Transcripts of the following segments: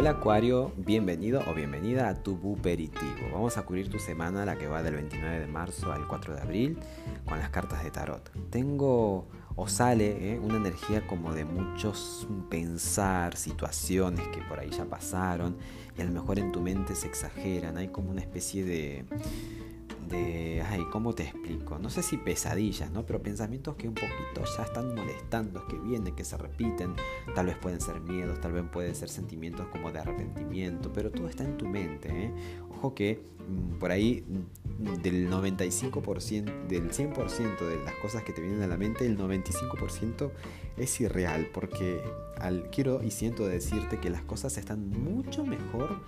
Hola Acuario, bienvenido o bienvenida a tu Buperitivo. Vamos a cubrir tu semana, la que va del 29 de marzo al 4 de abril, con las cartas de tarot. Tengo o sale ¿eh? una energía como de muchos pensar, situaciones que por ahí ya pasaron y a lo mejor en tu mente se exageran. Hay como una especie de ay, ¿cómo te explico? No sé si pesadillas, ¿no? Pero pensamientos que un poquito ya están molestando, que vienen, que se repiten. Tal vez pueden ser miedos, tal vez pueden ser sentimientos como de arrepentimiento, pero todo está en tu mente, ¿eh? Ojo que mm, por ahí mm, del 95%, del 100% de las cosas que te vienen a la mente, el 95% es irreal, porque al, quiero y siento decirte que las cosas están mucho mejor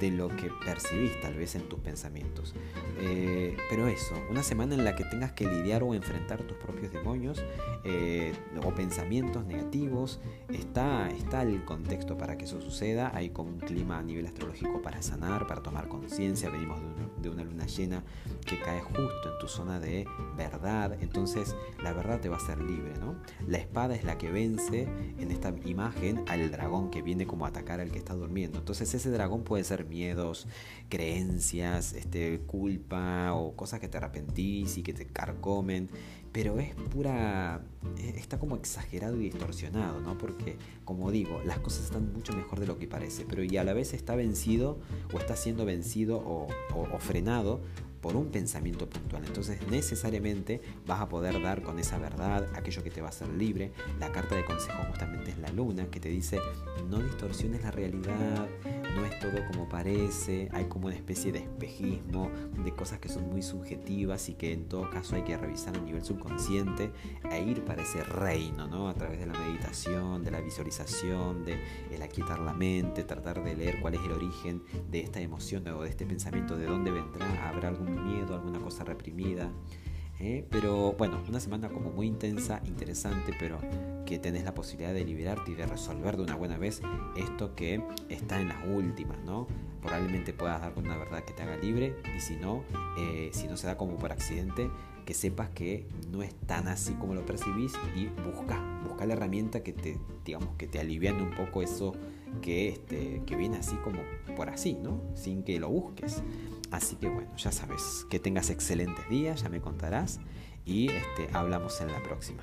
de lo que percibís tal vez en tus pensamientos. Eh, pero eso, una semana en la que tengas que lidiar o enfrentar tus propios demonios eh, o pensamientos negativos, está, está el contexto para que eso suceda, hay como un clima a nivel astrológico para sanar, para tomar conciencia, venimos de una, luna llena que cae justo en tu zona de verdad, entonces la verdad te va a ser libre, ¿no? La espada es la que vence en esta imagen al dragón que viene como a atacar al que está durmiendo, entonces ese dragón puede ser miedos, creencias, este, culpa o cosas que te arrepentís y que te carcomen, pero es pura, eh, está como exagerado y distorsionado, ¿no? Porque, como digo, las cosas están mucho mejor de lo que parece, pero y a la vez está vencido o está siendo vencido o, o frenado por un pensamiento puntual. Entonces necesariamente vas a poder dar con esa verdad, aquello que te va a hacer libre. La carta de consejo justamente es la luna, que te dice, no distorsiones la realidad, todo como parece, hay como una especie de espejismo, de cosas que son muy subjetivas y que en todo caso hay que revisar a nivel subconsciente e ir para ese reino, ¿no? A través de la meditación, de la visualización, de el aquietar la mente, tratar de leer cuál es el origen de esta emoción o de este pensamiento, de dónde vendrá, habrá algún miedo, alguna cosa reprimida. ¿Eh? Pero bueno, una semana como muy intensa, interesante, pero que tenés la posibilidad de liberarte y de resolver de una buena vez esto que está en las últimas, ¿no? Probablemente puedas dar con una verdad que te haga libre y si no, eh, si no se da como por accidente, que sepas que no es tan así como lo percibís y busca, busca la herramienta que te, digamos, que te aliviane un poco eso que, este, que viene así como por así, ¿no? Sin que lo busques. Así que bueno, ya sabes, que tengas excelentes días, ya me contarás y este, hablamos en la próxima.